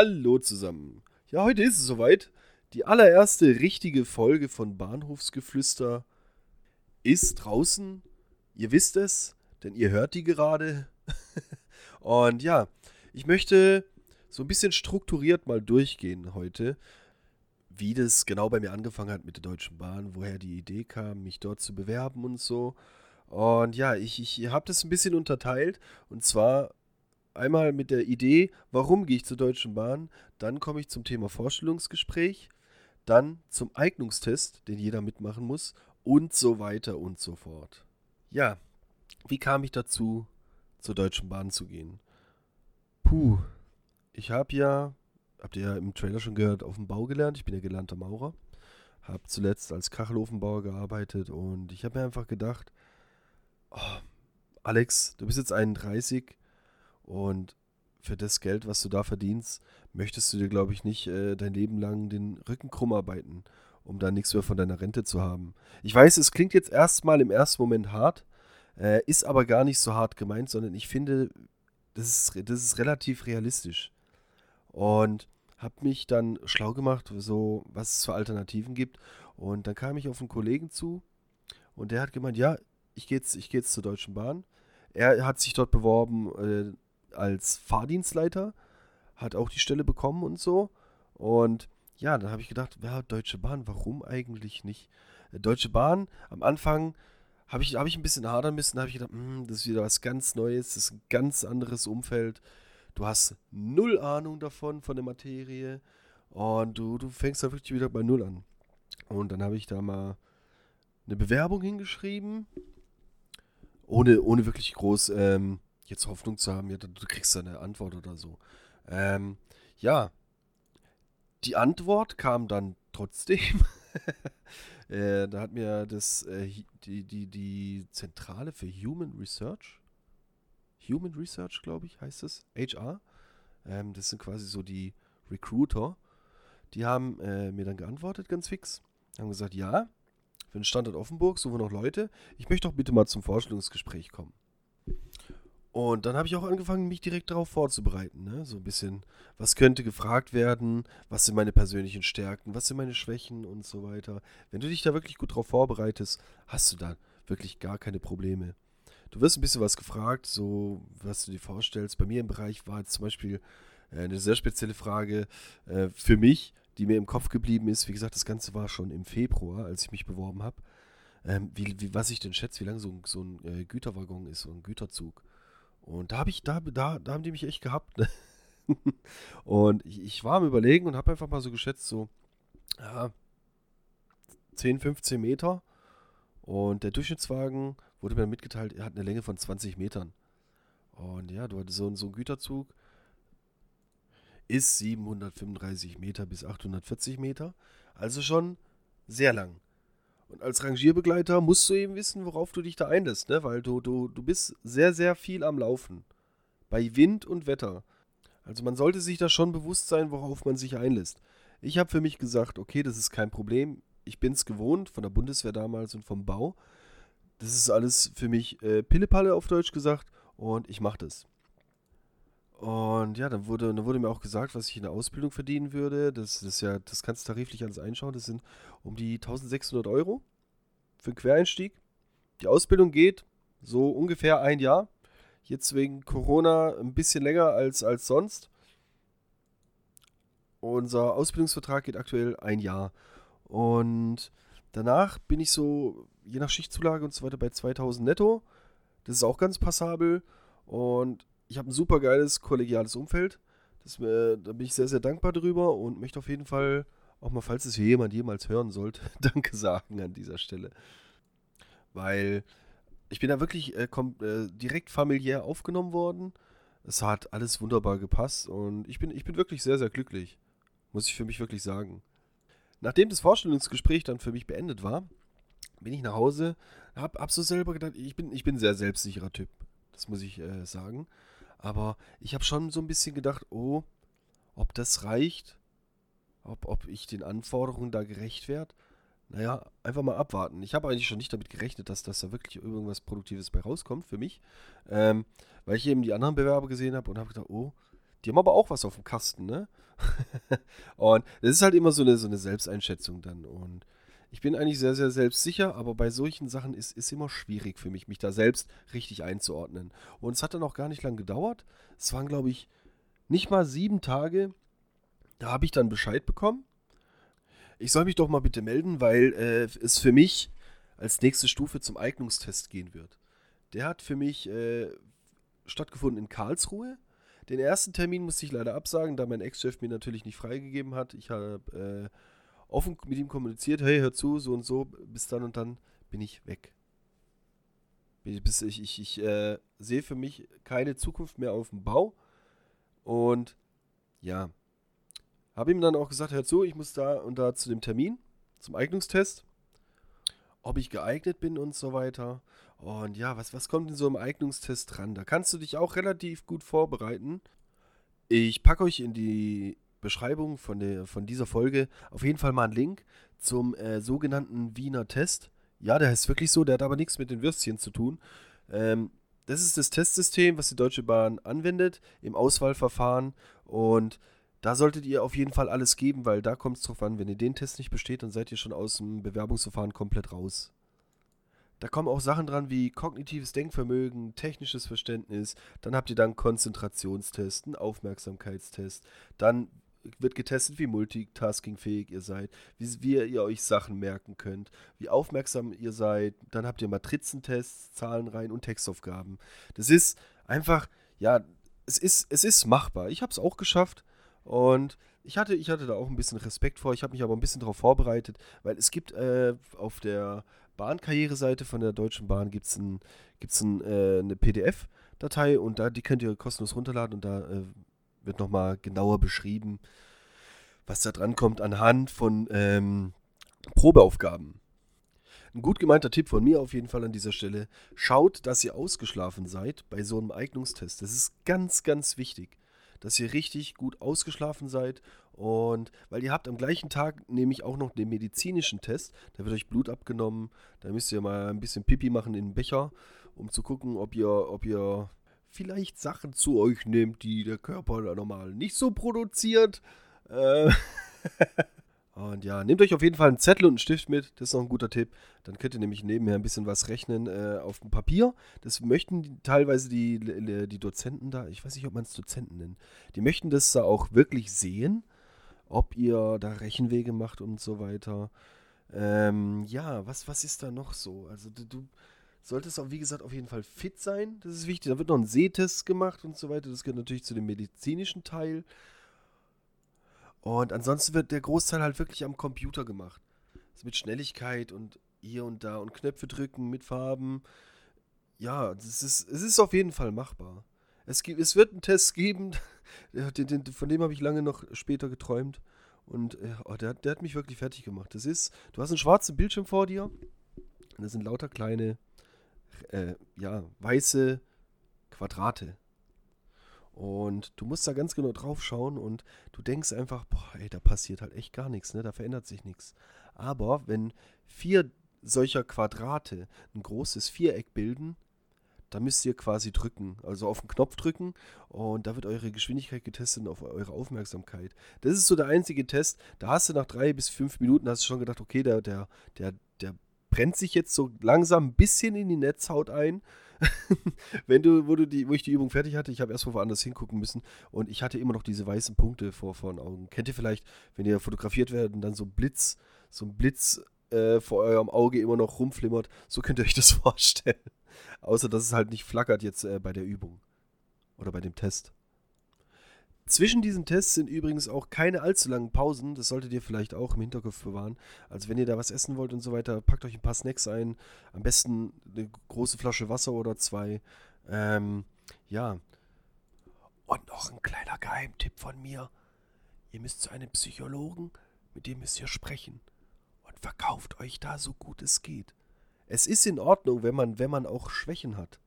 Hallo zusammen. Ja, heute ist es soweit. Die allererste richtige Folge von Bahnhofsgeflüster ist draußen. Ihr wisst es, denn ihr hört die gerade. Und ja, ich möchte so ein bisschen strukturiert mal durchgehen heute, wie das genau bei mir angefangen hat mit der Deutschen Bahn, woher die Idee kam, mich dort zu bewerben und so. Und ja, ich, ich habe das ein bisschen unterteilt. Und zwar einmal mit der Idee, warum gehe ich zur Deutschen Bahn, dann komme ich zum Thema Vorstellungsgespräch, dann zum Eignungstest, den jeder mitmachen muss und so weiter und so fort. Ja, wie kam ich dazu, zur Deutschen Bahn zu gehen? Puh, ich habe ja, habt ihr ja im Trailer schon gehört, auf dem Bau gelernt. Ich bin ja gelernter Maurer. Habe zuletzt als Kachelofenbauer gearbeitet und ich habe mir einfach gedacht, oh, Alex, du bist jetzt 31, und für das Geld, was du da verdienst, möchtest du dir, glaube ich, nicht äh, dein Leben lang den Rücken krumm arbeiten, um da nichts mehr von deiner Rente zu haben. Ich weiß, es klingt jetzt erstmal im ersten Moment hart, äh, ist aber gar nicht so hart gemeint, sondern ich finde, das ist, das ist relativ realistisch. Und habe mich dann schlau gemacht, so was es für Alternativen gibt. Und dann kam ich auf einen Kollegen zu und der hat gemeint, ja, ich gehe jetzt, geh jetzt zur Deutschen Bahn. Er hat sich dort beworben, äh, als Fahrdienstleiter, hat auch die Stelle bekommen und so. Und ja, dann habe ich gedacht, ja, Deutsche Bahn, warum eigentlich nicht? Äh, Deutsche Bahn, am Anfang habe ich, hab ich ein bisschen hadern müssen, habe ich gedacht, hm, das ist wieder was ganz Neues, das ist ein ganz anderes Umfeld. Du hast null Ahnung davon, von der Materie. Und du, du fängst da wirklich wieder bei Null an. Und dann habe ich da mal eine Bewerbung hingeschrieben, ohne, ohne wirklich groß ähm, jetzt Hoffnung zu haben, ja, du kriegst eine Antwort oder so. Ähm, ja, die Antwort kam dann trotzdem. äh, da hat mir das, äh, die, die, die Zentrale für Human Research, Human Research, glaube ich, heißt es, HR, ähm, das sind quasi so die Recruiter, die haben äh, mir dann geantwortet, ganz fix. Haben gesagt, ja, für den Standort Offenburg suchen wir noch Leute. Ich möchte doch bitte mal zum Vorstellungsgespräch kommen. Und dann habe ich auch angefangen, mich direkt darauf vorzubereiten. Ne? So ein bisschen, was könnte gefragt werden, was sind meine persönlichen Stärken, was sind meine Schwächen und so weiter. Wenn du dich da wirklich gut drauf vorbereitest, hast du da wirklich gar keine Probleme. Du wirst ein bisschen was gefragt, so was du dir vorstellst. Bei mir im Bereich war jetzt zum Beispiel äh, eine sehr spezielle Frage äh, für mich, die mir im Kopf geblieben ist. Wie gesagt, das Ganze war schon im Februar, als ich mich beworben habe. Ähm, wie, wie, was ich denn schätze, wie lang so, so ein äh, Güterwaggon ist, so ein Güterzug. Und da habe ich, da, da, da haben die mich echt gehabt. Ne? und ich, ich, war am Überlegen und habe einfach mal so geschätzt, so ja, 10, 15 Meter. Und der Durchschnittswagen wurde mir mitgeteilt, er hat eine Länge von 20 Metern. Und ja, du hattest so, so ein Güterzug, ist 735 Meter bis 840 Meter. Also schon sehr lang. Und als Rangierbegleiter musst du eben wissen, worauf du dich da einlässt, ne? Weil du, du, du bist sehr, sehr viel am Laufen. Bei Wind und Wetter. Also man sollte sich da schon bewusst sein, worauf man sich einlässt. Ich habe für mich gesagt, okay, das ist kein Problem. Ich bin es gewohnt, von der Bundeswehr damals und vom Bau. Das ist alles für mich äh, Pillepalle auf Deutsch gesagt und ich mache das. Und ja, dann wurde, dann wurde mir auch gesagt, was ich in der Ausbildung verdienen würde. Das, das, ja, das kannst du tariflich alles einschauen. Das sind um die 1600 Euro für einen Quereinstieg. Die Ausbildung geht so ungefähr ein Jahr. Jetzt wegen Corona ein bisschen länger als, als sonst. Unser Ausbildungsvertrag geht aktuell ein Jahr. Und danach bin ich so, je nach Schichtzulage und so weiter, bei 2000 netto. Das ist auch ganz passabel. Und ich habe ein super geiles kollegiales Umfeld. Das, äh, da bin ich sehr, sehr dankbar drüber und möchte auf jeden Fall auch mal, falls es hier jemand jemals hören sollte, Danke sagen an dieser Stelle. Weil ich bin da wirklich äh, kommt, äh, direkt familiär aufgenommen worden. Es hat alles wunderbar gepasst und ich bin, ich bin wirklich sehr, sehr glücklich. Muss ich für mich wirklich sagen. Nachdem das Vorstellungsgespräch dann für mich beendet war, bin ich nach Hause, hab, hab so selber gedacht, ich bin, ich bin ein sehr selbstsicherer Typ. Das muss ich äh, sagen. Aber ich habe schon so ein bisschen gedacht, oh, ob das reicht, ob, ob ich den Anforderungen da gerecht werde. Naja, einfach mal abwarten. Ich habe eigentlich schon nicht damit gerechnet, dass, dass da wirklich irgendwas Produktives bei rauskommt für mich. Ähm, weil ich eben die anderen Bewerber gesehen habe und habe gedacht, oh, Die haben aber auch was auf dem Kasten, ne? und das ist halt immer so eine, so eine Selbsteinschätzung dann. Und ich bin eigentlich sehr, sehr selbstsicher, aber bei solchen Sachen ist es immer schwierig für mich, mich da selbst richtig einzuordnen. Und es hat dann auch gar nicht lange gedauert. Es waren, glaube ich, nicht mal sieben Tage. Da habe ich dann Bescheid bekommen. Ich soll mich doch mal bitte melden, weil äh, es für mich als nächste Stufe zum Eignungstest gehen wird. Der hat für mich äh, stattgefunden in Karlsruhe. Den ersten Termin musste ich leider absagen, da mein Ex-Chef mir natürlich nicht freigegeben hat. Ich habe äh, offen mit ihm kommuniziert, hey, hör zu, so und so, bis dann und dann bin ich weg. Ich, ich, ich, äh, sehe für mich keine Zukunft mehr auf dem Bau. Und ja, habe ihm dann auch gesagt, hör zu, ich muss da und da zu dem Termin, zum Eignungstest, ob ich geeignet bin und so weiter. Und ja, was, was kommt in so einem Eignungstest dran? Da kannst du dich auch relativ gut vorbereiten. Ich packe euch in die Beschreibung von, der, von dieser Folge auf jeden Fall mal einen Link zum äh, sogenannten Wiener Test. Ja, der heißt wirklich so, der hat aber nichts mit den Würstchen zu tun. Ähm, das ist das Testsystem, was die Deutsche Bahn anwendet im Auswahlverfahren und da solltet ihr auf jeden Fall alles geben, weil da kommt es drauf an, wenn ihr den Test nicht besteht, dann seid ihr schon aus dem Bewerbungsverfahren komplett raus. Da kommen auch Sachen dran wie kognitives Denkvermögen, technisches Verständnis, dann habt ihr dann Konzentrationstest, einen Aufmerksamkeitstest, dann wird getestet, wie multitaskingfähig ihr seid, wie, wie ihr euch Sachen merken könnt, wie aufmerksam ihr seid. Dann habt ihr Matrizentests, Zahlenreihen und Textaufgaben. Das ist einfach, ja, es ist, es ist machbar. Ich habe es auch geschafft und ich hatte, ich hatte da auch ein bisschen Respekt vor. Ich habe mich aber ein bisschen darauf vorbereitet, weil es gibt äh, auf der Bahnkarriereseite von der Deutschen Bahn gibt's ein, gibt's ein, äh, eine PDF-Datei und da die könnt ihr kostenlos runterladen und da äh, wird nochmal genauer beschrieben, was da dran kommt anhand von ähm, Probeaufgaben. Ein gut gemeinter Tipp von mir auf jeden Fall an dieser Stelle. Schaut, dass ihr ausgeschlafen seid bei so einem Eignungstest. Das ist ganz, ganz wichtig, dass ihr richtig gut ausgeschlafen seid. Und weil ihr habt am gleichen Tag nämlich auch noch den medizinischen Test. Da wird euch Blut abgenommen. Da müsst ihr mal ein bisschen Pipi machen in den Becher, um zu gucken, ob ihr, ob ihr vielleicht Sachen zu euch nehmt, die der Körper normal nicht so produziert. Äh und ja, nehmt euch auf jeden Fall einen Zettel und einen Stift mit. Das ist noch ein guter Tipp. Dann könnt ihr nämlich nebenher ein bisschen was rechnen äh, auf dem Papier. Das möchten teilweise die, die Dozenten da, ich weiß nicht, ob man es Dozenten nennt, die möchten das da auch wirklich sehen, ob ihr da Rechenwege macht und so weiter. Ähm, ja, was, was ist da noch so? Also du, du solltest auch, wie gesagt, auf jeden Fall fit sein. Das ist wichtig. Da wird noch ein Sehtest gemacht und so weiter. Das gehört natürlich zu dem medizinischen Teil. Und ansonsten wird der Großteil halt wirklich am Computer gemacht. Also mit Schnelligkeit und hier und da und Knöpfe drücken mit Farben. Ja, das ist, es ist auf jeden Fall machbar. Es, gibt, es wird einen Test geben, von dem habe ich lange noch später geträumt. Und äh, oh, der, der hat mich wirklich fertig gemacht. Das ist, du hast einen schwarzen Bildschirm vor dir. Und das sind lauter kleine äh, ja, weiße Quadrate. Und du musst da ganz genau drauf schauen und du denkst einfach, boah, ey, da passiert halt echt gar nichts, ne? Da verändert sich nichts. Aber wenn vier solcher Quadrate ein großes Viereck bilden, da müsst ihr quasi drücken, also auf den Knopf drücken und da wird eure Geschwindigkeit getestet und auf eure Aufmerksamkeit. Das ist so der einzige Test. Da hast du nach drei bis fünf Minuten hast du schon gedacht, okay, der, der, der, der brennt sich jetzt so langsam ein bisschen in die Netzhaut ein. Wenn du, wo du die, wo ich die Übung fertig hatte, ich habe erst mal woanders hingucken müssen und ich hatte immer noch diese weißen Punkte vor, vor den Augen. Kennt ihr vielleicht, wenn ihr fotografiert werdet dann so ein Blitz, so ein Blitz äh, vor eurem Auge immer noch rumflimmert? So könnt ihr euch das vorstellen. Außer dass es halt nicht flackert jetzt äh, bei der Übung. Oder bei dem Test. Zwischen diesen Tests sind übrigens auch keine allzu langen Pausen. Das solltet ihr vielleicht auch im Hinterkopf bewahren. Also wenn ihr da was essen wollt und so weiter, packt euch ein paar Snacks ein. Am besten eine große Flasche Wasser oder zwei. Ähm, ja. Und noch ein kleiner Geheimtipp von mir. Ihr müsst zu einem Psychologen, mit dem müsst ihr sprechen. Und verkauft euch da so gut es geht. Es ist in Ordnung, wenn man, wenn man auch Schwächen hat.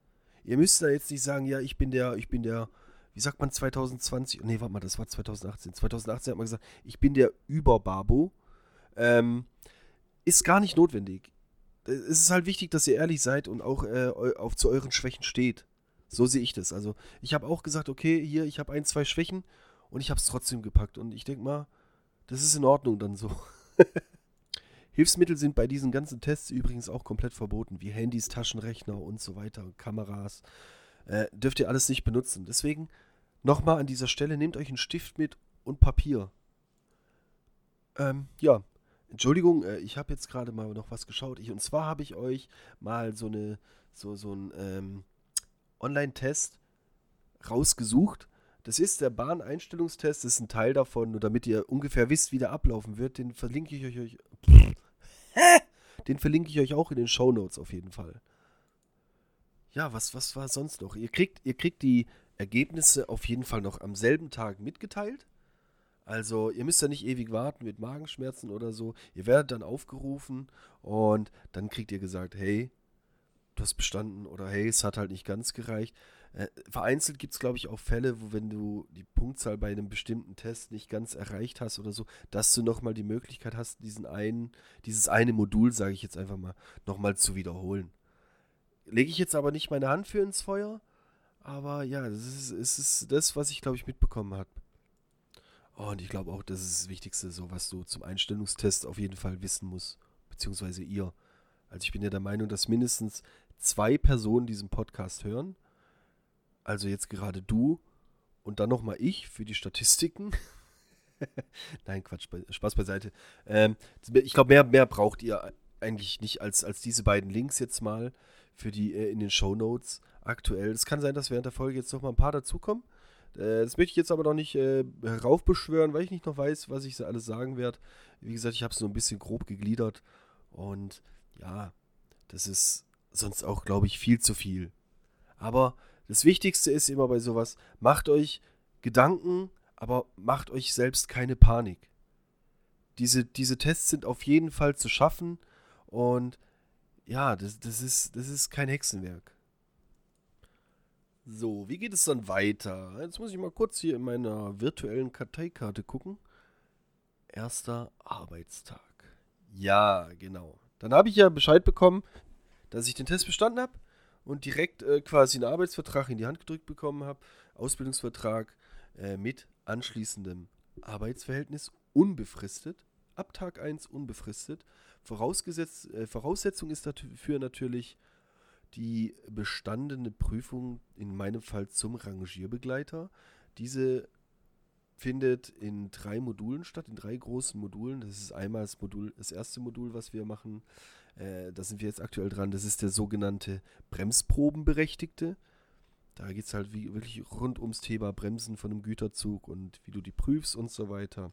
Ihr müsst da jetzt nicht sagen, ja, ich bin der, ich bin der wie sagt man 2020? Nee, warte mal, das war 2018. 2018 hat man gesagt, ich bin der Überbabo. Ähm, ist gar nicht notwendig. Es ist halt wichtig, dass ihr ehrlich seid und auch äh, auf zu euren Schwächen steht. So sehe ich das. Also ich habe auch gesagt, okay, hier, ich habe ein, zwei Schwächen und ich habe es trotzdem gepackt. Und ich denke mal, das ist in Ordnung dann so. Hilfsmittel sind bei diesen ganzen Tests übrigens auch komplett verboten, wie Handys, Taschenrechner und so weiter, Kameras. Äh, dürft ihr alles nicht benutzen. Deswegen nochmal an dieser Stelle, nehmt euch einen Stift mit und Papier. Ähm, ja, Entschuldigung, äh, ich habe jetzt gerade mal noch was geschaut. Ich, und zwar habe ich euch mal so eine, so, so ein ähm, Online-Test rausgesucht. Das ist der Bahneinstellungstest, das ist ein Teil davon, nur damit ihr ungefähr wisst, wie der ablaufen wird, den verlinke ich euch. Den verlinke ich euch auch in den Show Notes auf jeden Fall. Ja, was, was war sonst noch? Ihr kriegt, ihr kriegt die Ergebnisse auf jeden Fall noch am selben Tag mitgeteilt. Also ihr müsst ja nicht ewig warten mit Magenschmerzen oder so. Ihr werdet dann aufgerufen und dann kriegt ihr gesagt, hey, du hast bestanden oder hey, es hat halt nicht ganz gereicht. Äh, vereinzelt gibt es, glaube ich, auch Fälle, wo wenn du die Punktzahl bei einem bestimmten Test nicht ganz erreicht hast oder so, dass du nochmal die Möglichkeit hast, diesen einen, dieses eine Modul, sage ich jetzt einfach mal, nochmal zu wiederholen. Lege ich jetzt aber nicht meine Hand für ins Feuer, aber ja, das ist, es ist das, was ich, glaube ich, mitbekommen habe. Oh, und ich glaube auch, das ist das Wichtigste, so was du zum Einstellungstest auf jeden Fall wissen musst, beziehungsweise ihr. Also ich bin ja der Meinung, dass mindestens zwei Personen diesen Podcast hören. Also jetzt gerade du und dann nochmal ich für die Statistiken. Nein, Quatsch, Spaß beiseite. Ähm, ich glaube, mehr, mehr braucht ihr eigentlich nicht als, als diese beiden Links jetzt mal für die äh, in den Show Notes aktuell. Es kann sein, dass während der Folge jetzt noch mal ein paar dazukommen. Äh, das möchte ich jetzt aber noch nicht äh, heraufbeschwören, weil ich nicht noch weiß, was ich alles sagen werde. Wie gesagt, ich habe es so ein bisschen grob gegliedert. Und ja, das ist sonst auch, glaube ich, viel zu viel. Aber das Wichtigste ist immer bei sowas, macht euch Gedanken, aber macht euch selbst keine Panik. Diese, diese Tests sind auf jeden Fall zu schaffen und ja, das, das, ist, das ist kein Hexenwerk. So, wie geht es dann weiter? Jetzt muss ich mal kurz hier in meiner virtuellen Karteikarte gucken. Erster Arbeitstag. Ja, genau. Dann habe ich ja Bescheid bekommen, dass ich den Test bestanden habe und direkt äh, quasi einen Arbeitsvertrag in die Hand gedrückt bekommen habe. Ausbildungsvertrag äh, mit anschließendem Arbeitsverhältnis unbefristet. Ab Tag 1 unbefristet. Vorausgesetzt, äh, Voraussetzung ist dafür natürlich die bestandene Prüfung, in meinem Fall zum Rangierbegleiter. Diese findet in drei Modulen statt, in drei großen Modulen. Das ist einmal das Modul, das erste Modul, was wir machen. Äh, da sind wir jetzt aktuell dran. Das ist der sogenannte Bremsprobenberechtigte. Da geht es halt wie, wirklich rund ums Thema Bremsen von einem Güterzug und wie du die prüfst und so weiter.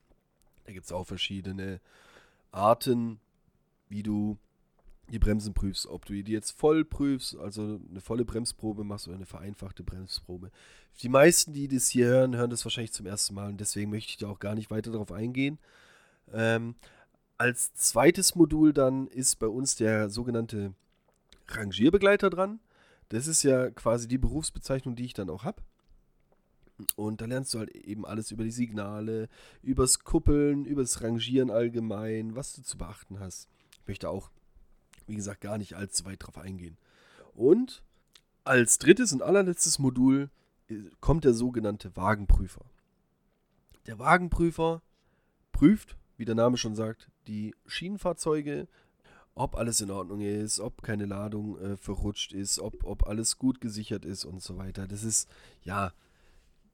Da gibt es auch verschiedene Arten, wie du die Bremsen prüfst, ob du die jetzt voll prüfst, also eine volle Bremsprobe machst oder eine vereinfachte Bremsprobe. Die meisten, die das hier hören, hören das wahrscheinlich zum ersten Mal und deswegen möchte ich da auch gar nicht weiter darauf eingehen. Ähm, als zweites Modul dann ist bei uns der sogenannte Rangierbegleiter dran. Das ist ja quasi die Berufsbezeichnung, die ich dann auch habe. Und da lernst du halt eben alles über die Signale, übers Kuppeln, übers Rangieren allgemein, was du zu beachten hast. Ich möchte auch wie gesagt, gar nicht allzu weit drauf eingehen. Und als drittes und allerletztes Modul äh, kommt der sogenannte Wagenprüfer. Der Wagenprüfer prüft, wie der Name schon sagt, die Schienenfahrzeuge, ob alles in Ordnung ist, ob keine Ladung äh, verrutscht ist, ob, ob alles gut gesichert ist und so weiter. Das ist, ja,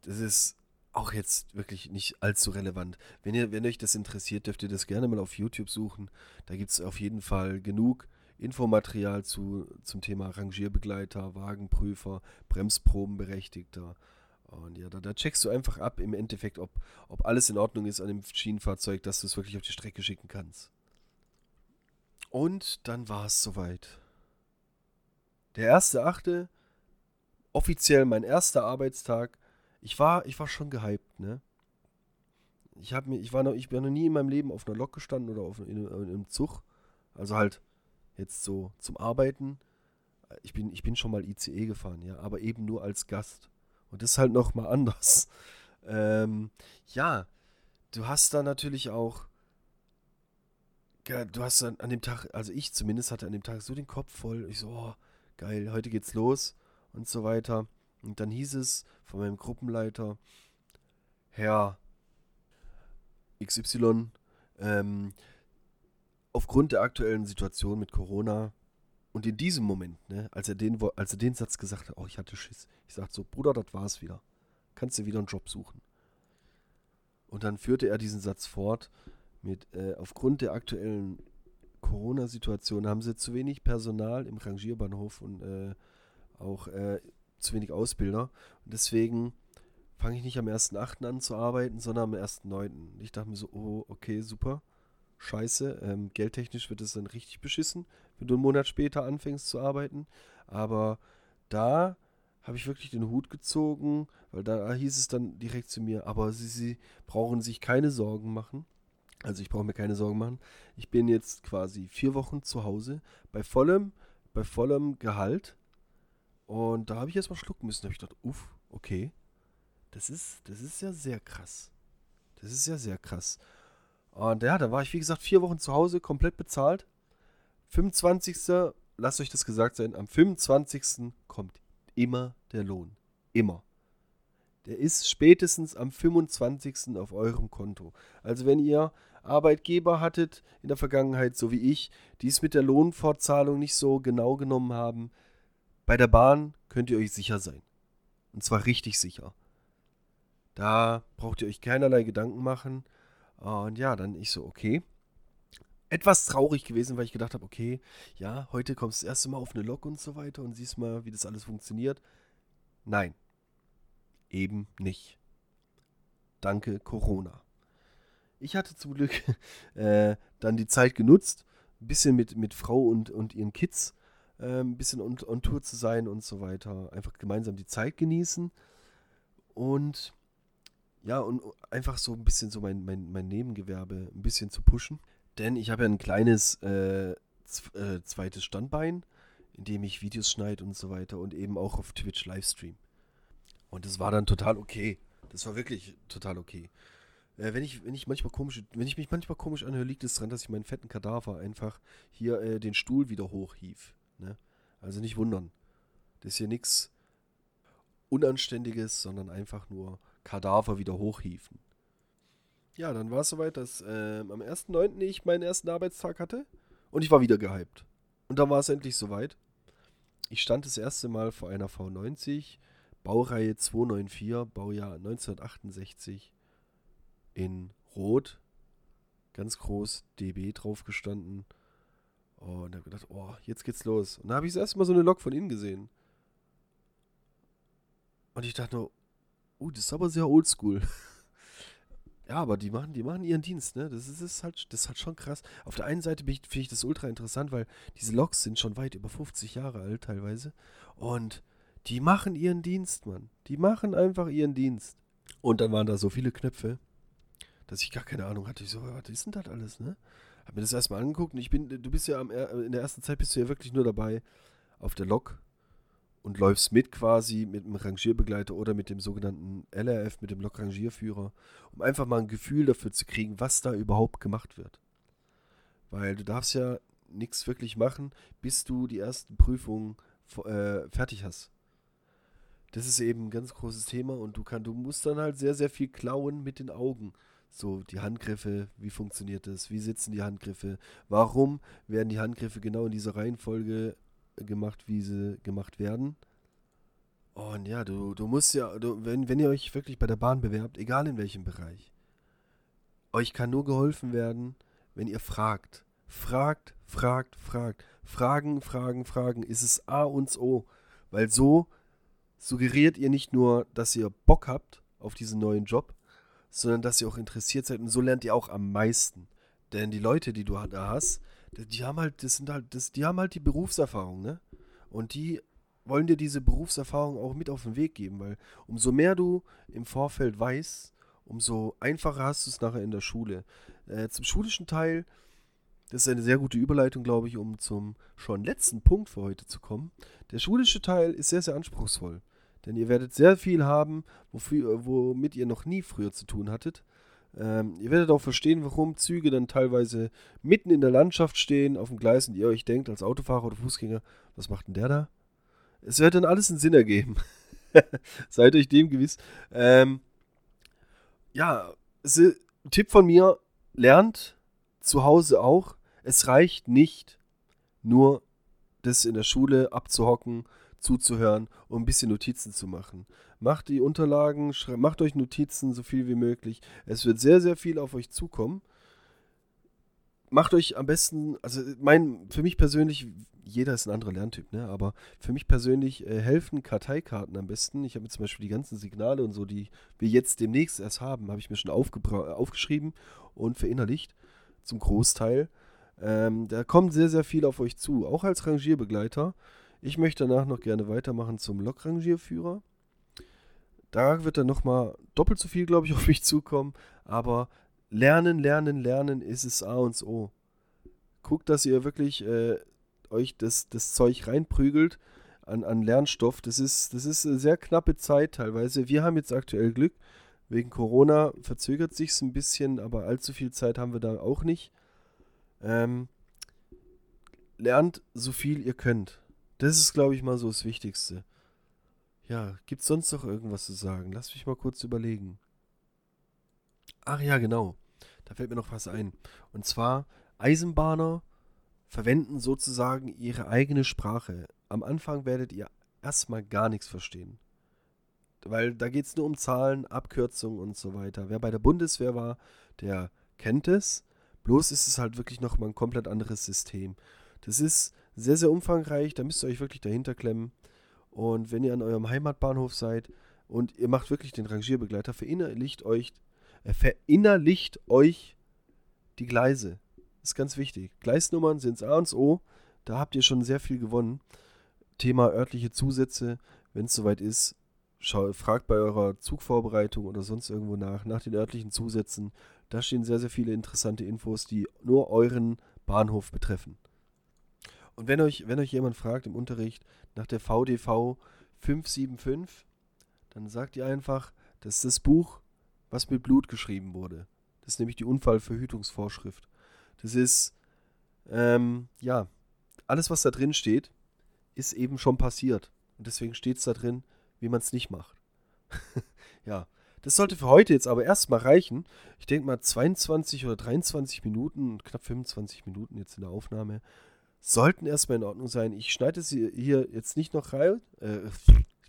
das ist auch jetzt wirklich nicht allzu relevant. Wenn, ihr, wenn euch das interessiert, dürft ihr das gerne mal auf YouTube suchen. Da gibt es auf jeden Fall genug Infomaterial zu, zum Thema Rangierbegleiter, Wagenprüfer, Bremsprobenberechtigter. Und ja, da, da, checkst du einfach ab im Endeffekt, ob, ob alles in Ordnung ist an dem Schienenfahrzeug, dass du es wirklich auf die Strecke schicken kannst. Und dann war es soweit. Der erste Achte, offiziell mein erster Arbeitstag. Ich war, ich war schon gehypt, ne? Ich, hab mir, ich, war noch, ich bin noch nie in meinem Leben auf einer Lok gestanden oder auf, in, in einem Zug. Also halt jetzt so zum Arbeiten. Ich bin, ich bin schon mal ICE gefahren, ja, aber eben nur als Gast. Und das ist halt nochmal anders. Ähm, ja, du hast da natürlich auch. Du hast dann an dem Tag, also ich zumindest hatte an dem Tag so den Kopf voll. Ich so, oh, geil, heute geht's los und so weiter. Und dann hieß es von meinem Gruppenleiter, Herr XY, ähm, aufgrund der aktuellen Situation mit Corona und in diesem Moment, ne, als er den, als er den Satz gesagt hat, oh, ich hatte Schiss. Ich sagte so, Bruder, das war's wieder. Kannst du wieder einen Job suchen. Und dann führte er diesen Satz fort mit, äh, aufgrund der aktuellen Corona-Situation haben sie zu wenig Personal im Rangierbahnhof und äh, auch äh, zu wenig Ausbilder. Und deswegen fange ich nicht am 1.8. an zu arbeiten, sondern am 1.9. Ich dachte mir so, oh, okay, super. Scheiße. Ähm, geldtechnisch wird es dann richtig beschissen, wenn du einen Monat später anfängst zu arbeiten. Aber da habe ich wirklich den Hut gezogen, weil da hieß es dann direkt zu mir, aber sie, sie brauchen sich keine Sorgen machen. Also ich brauche mir keine Sorgen machen. Ich bin jetzt quasi vier Wochen zu Hause bei vollem, bei vollem Gehalt. Und da habe ich erstmal schlucken müssen. Da habe ich gedacht, uff, okay. Das ist, das ist ja sehr krass. Das ist ja sehr krass. Und ja, da war ich, wie gesagt, vier Wochen zu Hause, komplett bezahlt. 25. Lasst euch das gesagt sein, am 25. kommt immer der Lohn. Immer. Der ist spätestens am 25. auf eurem Konto. Also wenn ihr Arbeitgeber hattet in der Vergangenheit, so wie ich, die es mit der Lohnfortzahlung nicht so genau genommen haben, bei der Bahn könnt ihr euch sicher sein. Und zwar richtig sicher. Da braucht ihr euch keinerlei Gedanken machen. Und ja, dann ich so, okay. Etwas traurig gewesen, weil ich gedacht habe, okay, ja, heute kommst du das erste Mal auf eine Lok und so weiter und siehst mal, wie das alles funktioniert. Nein, eben nicht. Danke Corona. Ich hatte zum Glück äh, dann die Zeit genutzt, ein bisschen mit, mit Frau und, und ihren Kids ein bisschen on, on Tour zu sein und so weiter. Einfach gemeinsam die Zeit genießen und ja, und einfach so ein bisschen so mein, mein, mein Nebengewerbe ein bisschen zu pushen. Denn ich habe ja ein kleines äh, äh, zweites Standbein, in dem ich Videos schneide und so weiter und eben auch auf Twitch Livestream. Und das war dann total okay. Das war wirklich total okay. Äh, wenn, ich, wenn, ich manchmal komisch, wenn ich mich manchmal komisch anhöre, liegt es daran, dass ich meinen fetten Kadaver einfach hier äh, den Stuhl wieder hochhief. Ne? Also nicht wundern. Das ist hier nichts Unanständiges, sondern einfach nur Kadaver wieder hochhieven. Ja, dann war es soweit, dass äh, am 1.9. ich meinen ersten Arbeitstag hatte und ich war wieder gehypt. Und dann war es endlich soweit. Ich stand das erste Mal vor einer V90, Baureihe 294, Baujahr 1968 in Rot, ganz groß DB drauf gestanden. Oh, und habe gedacht, oh, jetzt geht's los. Und da habe ich das erste Mal so eine Lok von innen gesehen. Und ich dachte nur, oh, das ist aber sehr oldschool. ja, aber die machen, die machen ihren Dienst, ne? Das ist, ist, halt, das ist halt schon krass. Auf der einen Seite finde ich das ultra interessant, weil diese Loks sind schon weit über 50 Jahre alt teilweise. Und die machen ihren Dienst, Mann. Die machen einfach ihren Dienst. Und dann waren da so viele Knöpfe dass ich gar keine Ahnung hatte. Ich so, was ist denn das alles, ne? Hab mir das erstmal angeguckt und ich bin, du bist ja am, in der ersten Zeit bist du ja wirklich nur dabei auf der Lok und läufst mit quasi mit dem Rangierbegleiter oder mit dem sogenannten LRF, mit dem Lokrangierführer, um einfach mal ein Gefühl dafür zu kriegen, was da überhaupt gemacht wird. Weil du darfst ja nichts wirklich machen, bis du die ersten Prüfungen äh, fertig hast. Das ist eben ein ganz großes Thema und du, kann, du musst dann halt sehr, sehr viel klauen mit den Augen. So, die Handgriffe, wie funktioniert das? Wie sitzen die Handgriffe? Warum werden die Handgriffe genau in dieser Reihenfolge gemacht, wie sie gemacht werden? Und ja, du, du musst ja, du, wenn, wenn ihr euch wirklich bei der Bahn bewerbt, egal in welchem Bereich, euch kann nur geholfen werden, wenn ihr fragt. Fragt, fragt, fragt. Fragen, fragen, fragen. Ist es A und O? Weil so suggeriert ihr nicht nur, dass ihr Bock habt auf diesen neuen Job, sondern dass ihr auch interessiert seid und so lernt ihr auch am meisten. Denn die Leute, die du da hast, die haben halt, das sind halt, das, die haben halt die Berufserfahrung, ne? Und die wollen dir diese Berufserfahrung auch mit auf den Weg geben, weil umso mehr du im Vorfeld weißt, umso einfacher hast du es nachher in der Schule. Äh, zum schulischen Teil, das ist eine sehr gute Überleitung, glaube ich, um zum schon letzten Punkt für heute zu kommen. Der schulische Teil ist sehr, sehr anspruchsvoll. Denn ihr werdet sehr viel haben, wofür, womit ihr noch nie früher zu tun hattet. Ähm, ihr werdet auch verstehen, warum Züge dann teilweise mitten in der Landschaft stehen, auf dem Gleis und ihr euch denkt, als Autofahrer oder Fußgänger, was macht denn der da? Es wird dann alles einen Sinn ergeben. Seid euch dem gewiss. Ähm, ja, ein Tipp von mir, lernt zu Hause auch. Es reicht nicht, nur das in der Schule abzuhocken, zuzuhören und ein bisschen Notizen zu machen. Macht die Unterlagen, macht euch Notizen so viel wie möglich. Es wird sehr, sehr viel auf euch zukommen. Macht euch am besten, also mein, für mich persönlich, jeder ist ein anderer Lerntyp, ne? aber für mich persönlich äh, helfen Karteikarten am besten. Ich habe mir zum Beispiel die ganzen Signale und so, die wir jetzt demnächst erst haben, habe ich mir schon aufgeschrieben und verinnerlicht, zum Großteil. Ähm, da kommt sehr, sehr viel auf euch zu, auch als Rangierbegleiter. Ich möchte danach noch gerne weitermachen zum Lokrangierführer. Da wird dann nochmal doppelt so viel, glaube ich, auf mich zukommen. Aber lernen, lernen, lernen ist es A und O. Guckt, dass ihr wirklich äh, euch das, das Zeug reinprügelt an, an Lernstoff. Das ist, das ist eine sehr knappe Zeit teilweise. Wir haben jetzt aktuell Glück. Wegen Corona verzögert sich es ein bisschen, aber allzu viel Zeit haben wir da auch nicht. Ähm, lernt so viel ihr könnt. Das ist, glaube ich, mal so das Wichtigste. Ja, gibt es sonst noch irgendwas zu sagen? Lass mich mal kurz überlegen. Ach ja, genau. Da fällt mir noch was ein. Und zwar, Eisenbahner verwenden sozusagen ihre eigene Sprache. Am Anfang werdet ihr erstmal gar nichts verstehen. Weil da geht es nur um Zahlen, Abkürzungen und so weiter. Wer bei der Bundeswehr war, der kennt es. Bloß ist es halt wirklich nochmal ein komplett anderes System. Das ist sehr, sehr umfangreich. Da müsst ihr euch wirklich dahinter klemmen. Und wenn ihr an eurem Heimatbahnhof seid und ihr macht wirklich den Rangierbegleiter, verinnerlicht euch, äh, verinnerlicht euch die Gleise. Das ist ganz wichtig. Gleisnummern sind A und O. Da habt ihr schon sehr viel gewonnen. Thema örtliche Zusätze, wenn es soweit ist, fragt bei eurer Zugvorbereitung oder sonst irgendwo nach, nach den örtlichen Zusätzen. Da stehen sehr, sehr viele interessante Infos, die nur euren Bahnhof betreffen. Und wenn euch, wenn euch jemand fragt im Unterricht nach der VDV 575, dann sagt ihr einfach, das ist das Buch, was mit Blut geschrieben wurde. Das ist nämlich die Unfallverhütungsvorschrift. Das ist, ähm, ja, alles, was da drin steht, ist eben schon passiert. Und deswegen steht es da drin, wie man es nicht macht. ja, das sollte für heute jetzt aber erstmal reichen. Ich denke mal 22 oder 23 Minuten, knapp 25 Minuten jetzt in der Aufnahme sollten erstmal in Ordnung sein. Ich schneide es hier jetzt nicht noch rein. Äh,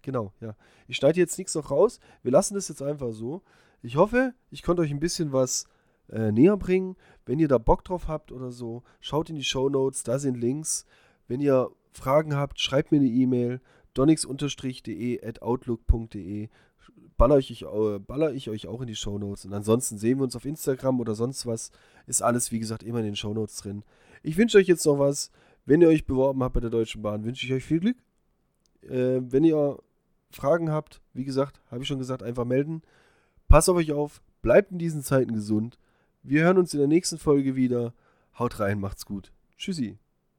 genau, ja. Ich schneide jetzt nichts noch raus. Wir lassen das jetzt einfach so. Ich hoffe, ich konnte euch ein bisschen was äh, näher bringen. Wenn ihr da Bock drauf habt oder so, schaut in die Show Notes, da sind Links. Wenn ihr Fragen habt, schreibt mir eine E-Mail donix-de at outlook.de baller ich, äh, baller ich euch auch in die Show Notes. Und ansonsten sehen wir uns auf Instagram oder sonst was. Ist alles, wie gesagt, immer in den Show Notes drin. Ich wünsche euch jetzt noch was. Wenn ihr euch beworben habt bei der Deutschen Bahn, wünsche ich euch viel Glück. Äh, wenn ihr Fragen habt, wie gesagt, habe ich schon gesagt, einfach melden. Passt auf euch auf, bleibt in diesen Zeiten gesund. Wir hören uns in der nächsten Folge wieder. Haut rein, macht's gut. Tschüssi.